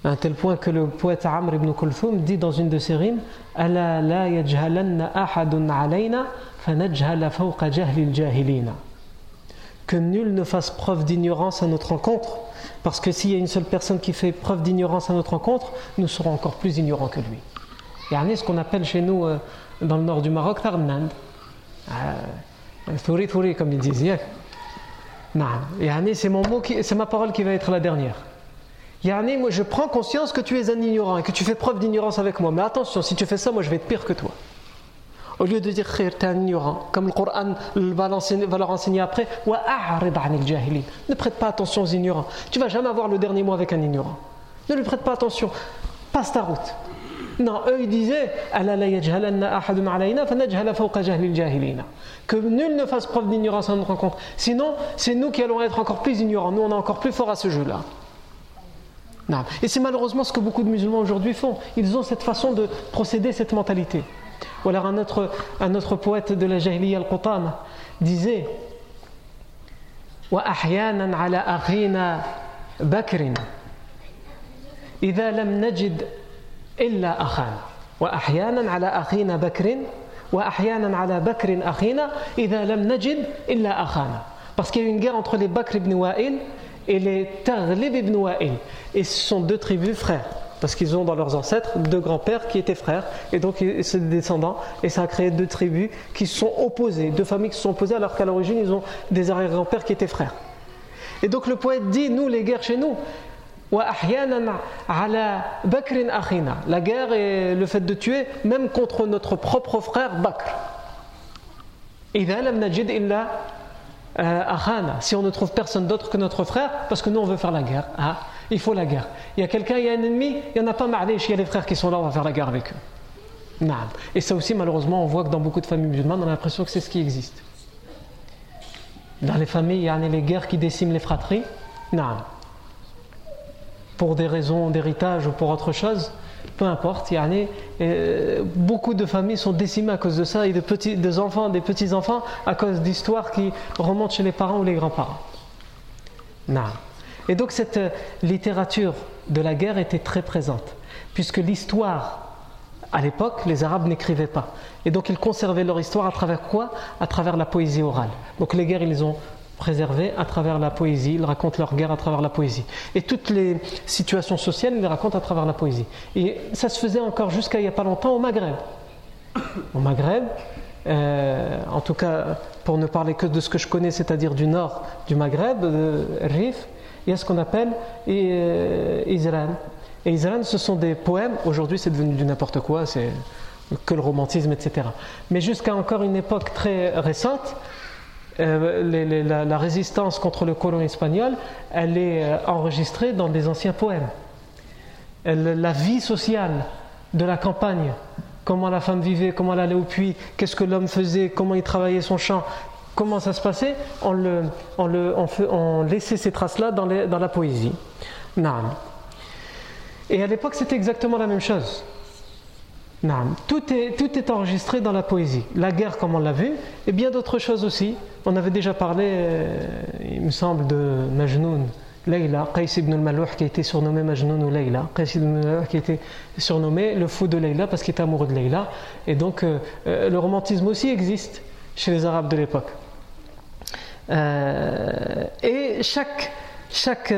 À un tel point que le poète Amr ibn Kulthum dit dans une de ses rimes la Que nul ne fasse preuve d'ignorance à notre rencontre parce que s'il y a une seule personne qui fait preuve d'ignorance à notre rencontre, nous serons encore plus ignorants que lui. A ce qu'on appelle chez nous, euh, dans le nord du Maroc, Tarnand. Thouri, thouri, comme ils disent. C'est mon mot, c'est ma parole qui va être la dernière. Yani, moi je prends conscience que tu es un ignorant et que tu fais preuve d'ignorance avec moi. Mais attention, si tu fais ça, moi je vais être pire que toi. Au lieu de dire khir, t'es un ignorant, comme le Coran va, leur enseigner après, ne prête pas attention aux ignorants. Tu vas jamais avoir le dernier mot avec un ignorant. Ne lui prête pas attention. Passe ta route. Non, eux ils disaient que nul ne fasse preuve d'ignorance à notre rencontre. Sinon, c'est nous qui allons être encore plus ignorants. Nous, on est encore plus forts à ce jeu-là. Et c'est malheureusement ce que beaucoup de musulmans aujourd'hui font. Ils ont cette façon de procéder, cette mentalité. Ou alors un autre, un autre poète de la Jahiliya al-Qutama disait وأحيانا على أخينا بكر إذا لم نجد إلا أخانا وأحيانا على أخينا بكر وأحيانا على بكر أخينا إذا لم نجد إلا أخانا parce qu'il y a eu une guerre entre les Bakr ibn Wa'il et les Taghlib ibn Wa'il et ce sont deux tribus frères parce qu'ils ont dans leurs ancêtres deux grands-pères qui étaient frères, et donc c'est des descendants, et ça a créé deux tribus qui se sont opposées, deux familles qui se sont opposées, alors qu'à l'origine ils ont des arrière-grands-pères qui étaient frères. Et donc le poète dit, nous, les guerres chez nous, la guerre est le fait de tuer même contre notre propre frère Bakr. Si on ne trouve personne d'autre que notre frère, parce que nous on veut faire la guerre. Il faut la guerre. Il y a quelqu'un, il y a un ennemi, il n'y en a pas marre, il y a les frères qui sont là, on va faire la guerre avec eux. Et ça aussi, malheureusement, on voit que dans beaucoup de familles musulmanes, on a l'impression que c'est ce qui existe. Dans les familles, il y a les guerres qui déciment les fratries. Pour des raisons d'héritage ou pour autre chose, peu importe, y a euh, beaucoup de familles sont décimées à cause de ça et de petits, des enfants, des petits-enfants à cause d'histoires qui remontent chez les parents ou les grands-parents. Et donc cette euh, littérature de la guerre était très présente, puisque l'histoire, à l'époque, les Arabes n'écrivaient pas. Et donc ils conservaient leur histoire à travers quoi? À travers la poésie orale. Donc les guerres, ils les ont préservées à travers la poésie, ils racontent leur guerre à travers la poésie. Et toutes les situations sociales, ils les racontent à travers la poésie. Et ça se faisait encore jusqu'à il n'y a pas longtemps au Maghreb. Au Maghreb, euh, en tout cas pour ne parler que de ce que je connais, c'est-à-dire du nord du Maghreb, de Rif, il y a ce qu'on appelle euh, Israël. Et Israël, ce sont des poèmes, aujourd'hui c'est devenu du n'importe quoi, c'est que le romantisme, etc. Mais jusqu'à encore une époque très récente, euh, la, résistance contre le colon espagnol, elle est euh, enregistrée dans des anciens poèmes. la vie sociale de la campagne comment la femme vivait, comment elle allait au puits, qu'est-ce que l'homme faisait, comment il travaillait son champ, comment ça se passait, on, laissait ces traces-là dans, la poésie. Et à l'époque, c'était exactement la même chose. Tout est, tout est enregistré dans la poésie. La guerre, comme on l'a vu, et bien d'autres choses aussi. On avait déjà parlé, euh, il me semble, de Majnoun, Leïla, Qais ibn al-Malouh qui a été surnommé Majnoun ou Leïla, Qais ibn al-Malouh qui a été surnommé le fou de Leïla parce qu'il était amoureux de Leïla. Et donc, euh, euh, le romantisme aussi existe chez les Arabes de l'époque. Et chaque, chaque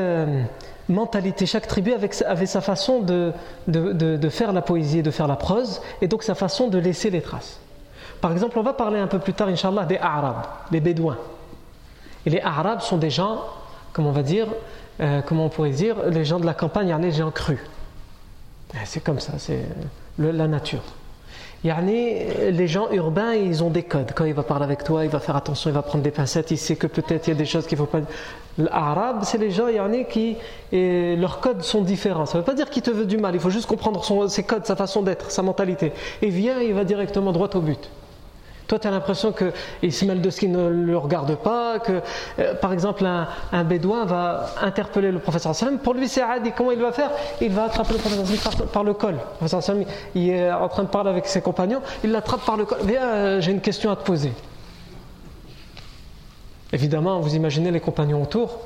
mentalité, chaque tribu avait, sa façon de, de, faire la poésie, de faire la prose, et donc sa façon de laisser les traces. Par exemple, on va parler un peu plus tard, Inch'Allah, des Arabes, des Bédouins. Et les Arabes sont des gens, comment on va dire, euh, comment on pourrait dire, les gens de la campagne, les gens crus. C'est comme ça, c'est la nature les gens urbains, ils ont des codes. Quand il va parler avec toi, il va faire attention, il va prendre des pincettes, il sait que peut-être il y a des choses qu'il ne faut pas. L'arabe, c'est les gens qui, et leurs codes sont différents. Ça ne veut pas dire qu'il te veut du mal, il faut juste comprendre ses codes, sa façon d'être, sa mentalité. Et vient, il va directement droit au but. Toi, tu as l'impression de ce qui ne le regarde pas, que euh, par exemple un, bédouin va interpeller le professeur sallam. Pour lui, c'est adi. Comment il va faire? Il va attraper le professeur par, par, le col. Le professeur sallam, il est en train de parler avec ses compagnons, il l'attrape par le col. Viens, euh, j'ai une question à te poser. Évidemment, vous imaginez les compagnons autour,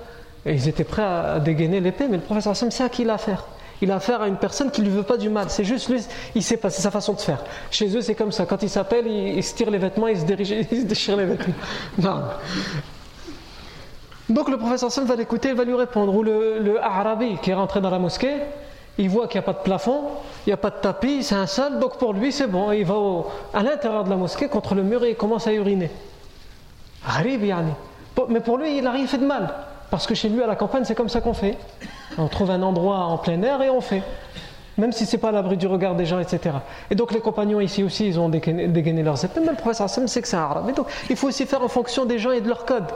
et ils étaient prêts à dégainer l'épée, mais le professeur sallam sait à qui il a affaire il a affaire à une personne qui ne lui veut pas du mal. C'est juste lui, il sait pas, c'est sa façon de faire. Chez eux, c'est comme ça. Quand il s'appelle, il, se tire les vêtements, il se, dirige, il se les vêtements. Non. Donc le professeur Sam va l'écouter, il va lui répondre. Ou le, Arabi qui est rentré dans la mosquée, il voit qu'il n'y a pas de plafond, il n'y a pas de tapis, c'est un sol, donc pour lui c'est bon. Il va à l'intérieur de la mosquée contre le mur et il commence à uriner. Mais pour lui, il n'a rien fait de mal. Parce que chez lui, à la campagne, c'est comme ça qu'on fait. On trouve un endroit en plein air et on fait. Même si ce n'est pas à l'abri du regard des gens, etc. Et donc les compagnons ici aussi, ils ont dégainé, leurs épées. Même le professeur Hassan sait que c'est arabe. Et donc il faut aussi faire en fonction des gens et de leur code.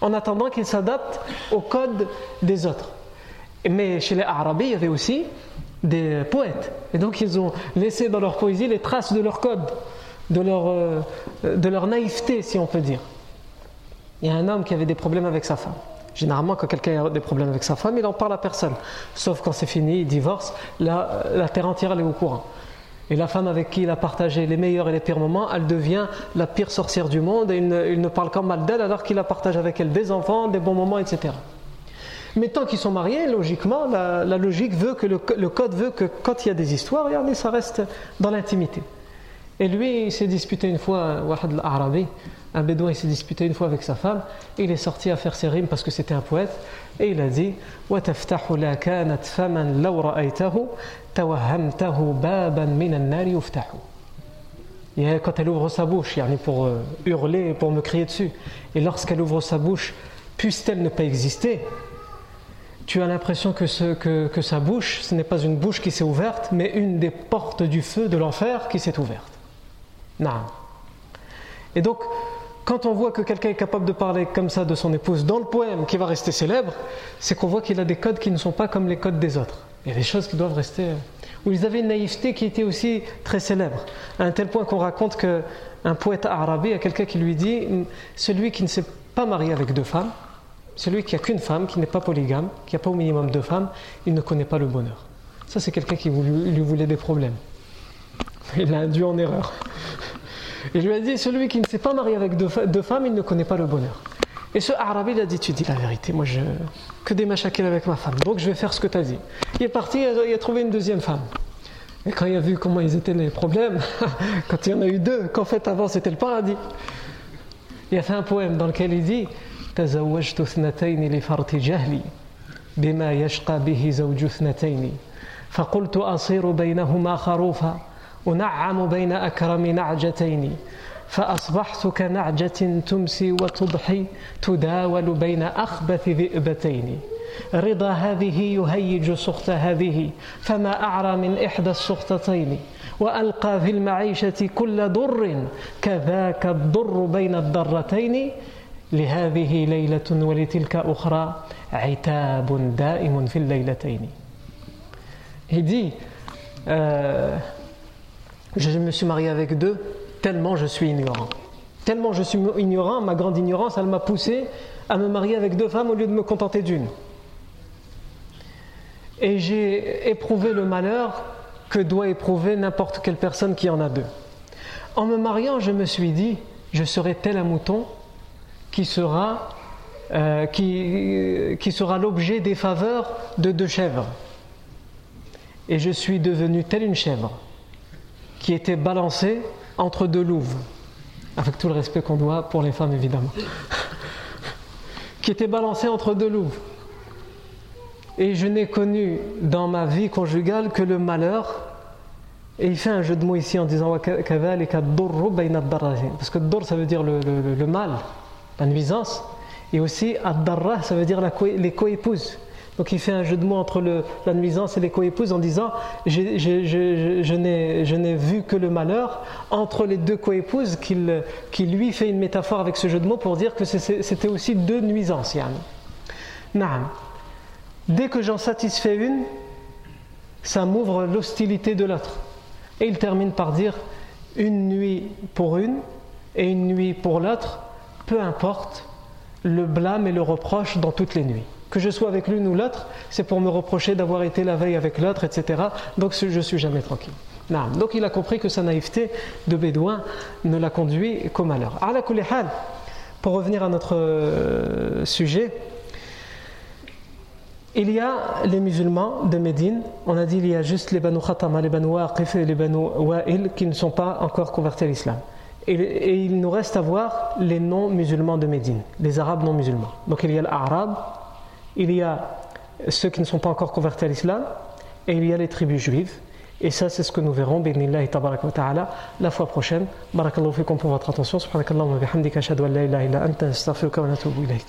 En attendant qu'ils s'adaptent au code des autres. Mais chez les Arabes, il y avait aussi des poètes. Et donc ils ont laissé dans leur poésie les traces de leur code, de leur, euh, de leur naïveté, si on peut dire. Il y a un homme qui avait des problèmes avec sa femme. Généralement, quand quelqu'un a des problèmes avec sa femme, il n'en parle à personne. Sauf quand c'est fini, il divorce, la, la terre entière est au courant. Et la femme avec qui il a partagé les meilleurs et les pires moments, elle devient la pire sorcière du monde et il ne, parle qu'en mal d'elle alors qu'il a partagé avec elle des enfants, des bons moments, etc. Mais tant qu'ils sont mariés, logiquement, la, logique veut que le, code veut que quand il y a des histoires, regardez, ça reste dans l'intimité. Et lui, il s'est disputé une fois, Wahad al-Arabi, un bédouin s'est disputé une fois avec sa femme, il est sorti à faire ses rimes parce que c'était un poète, et il a dit quand elle ouvre sa bouche, pour euh, hurler, pour me crier dessus, et lorsqu'elle ouvre sa bouche, puisse-t-elle ne pas exister, tu as l'impression que, que, sa bouche, ce n'est pas une bouche qui s'est ouverte, mais une des portes du feu de l'enfer qui s'est ouverte. Non. Et donc, quand on voit que quelqu'un est capable de parler comme ça de son épouse dans le poème qui va rester célèbre, c'est qu'on voit qu'il a des codes qui ne sont pas comme les codes des autres. Il y a des choses qui doivent rester. Euh, où ils avaient une naïveté qui était aussi très célèbre, à un tel point qu'on raconte qu'un poète arabe a quelqu'un qui lui dit Celui qui ne s'est pas marié avec deux femmes, celui qui n'a qu'une femme, qui n'est pas polygame, qui n'a pas au minimum deux femmes, il ne connaît pas le bonheur. Ça, c'est quelqu'un qui lui voulait des problèmes. Il l'a induit en erreur. Et je lui ai dit, celui qui ne s'est pas marié avec deux, femmes, il ne connaît pas le bonheur. Et ce arabe, il a dit, tu dis la vérité, moi je... Que des machakils avec ma femme, donc je vais faire ce que tu as dit. Il est parti, il a trouvé une deuxième femme. Et quand il a vu comment ils étaient les problèmes, quand il y en a eu deux, qu'en fait avant c'était le paradis, il a fait un poème dans lequel il dit تزوجت اثنتين لفرط جهلي بما يشقى به زوج اثنتين فقلت أصير بينهما خروفا أنعم بين أكرم نعجتين فأصبحت كنعجة تمسي وتضحي تداول بين أخبث ذئبتين. رضا هذه يهيج سخط هذه فما أعرى من إحدى السخطتين. وألقى في المعيشة كل ضر كذاك الضر بين الضرتين. لهذه ليلة ولتلك أخرى عتاب دائم في الليلتين. Dit euh, Je me suis marié avec deux, tellement je suis ignorant. Tellement je suis ignorant, ma grande ignorance, elle m'a poussé à me marier avec deux femmes au lieu de me contenter d'une. Et j'ai éprouvé le malheur que doit éprouver n'importe quelle personne qui en a deux. En me mariant, je me suis dit, je serai tel un mouton qui sera, euh, qui, qui sera l'objet des faveurs de deux chèvres. Et je suis devenu tel une chèvre qui était balancée entre deux louves, avec tout le respect qu'on doit pour les femmes évidemment, qui était balancée entre deux louves. Et je n'ai connu dans ma vie conjugale que le malheur. Et il fait un jeu de mots ici en disant parce que dor ça veut dire le, mal, la nuisance, et aussi ad ça veut dire les coépouses. Donc il fait un jeu de mots entre la nuisance et les coépouses en disant je, je n'ai vu que le malheur entre les deux coépouses, qu'il qui lui fait une métaphore avec ce jeu de mots pour dire que c'était aussi deux nuisances. Yann. Dès que j'en satisfais une, ça m'ouvre l'hostilité de l'autre. Et il termine par dire une nuit pour une et une nuit pour l'autre, peu importe le blâme et le reproche dans toutes les nuits. Que je sois avec l'une ou l'autre, c'est pour me reprocher d'avoir été la veille avec l'autre, etc. Donc je ne suis jamais tranquille. Donc il a compris que sa naïveté de bédouin ne l'a conduit qu'au malheur. Pour revenir à notre euh, sujet, il y a les musulmans de Médine, on a dit il y a juste les Banu Khatama, les Banu et les Banu Wa'il qui ne sont pas encore convertis à l'islam. Et, il nous reste à voir les non-musulmans de Médine, les arabes non-musulmans. Donc il y a l'Arab, il y a ceux qui ne sont pas encore convertis à l'islam, et il y a les tribus juives. Et ça, c'est ce que nous verrons, ta'ala, la fois prochaine. Barakallahu fikum pour votre attention. Subhanakallahu wa bihamdika, ashhadu an la ilaha illa anta, astaghfiruka wa natubu ilayk.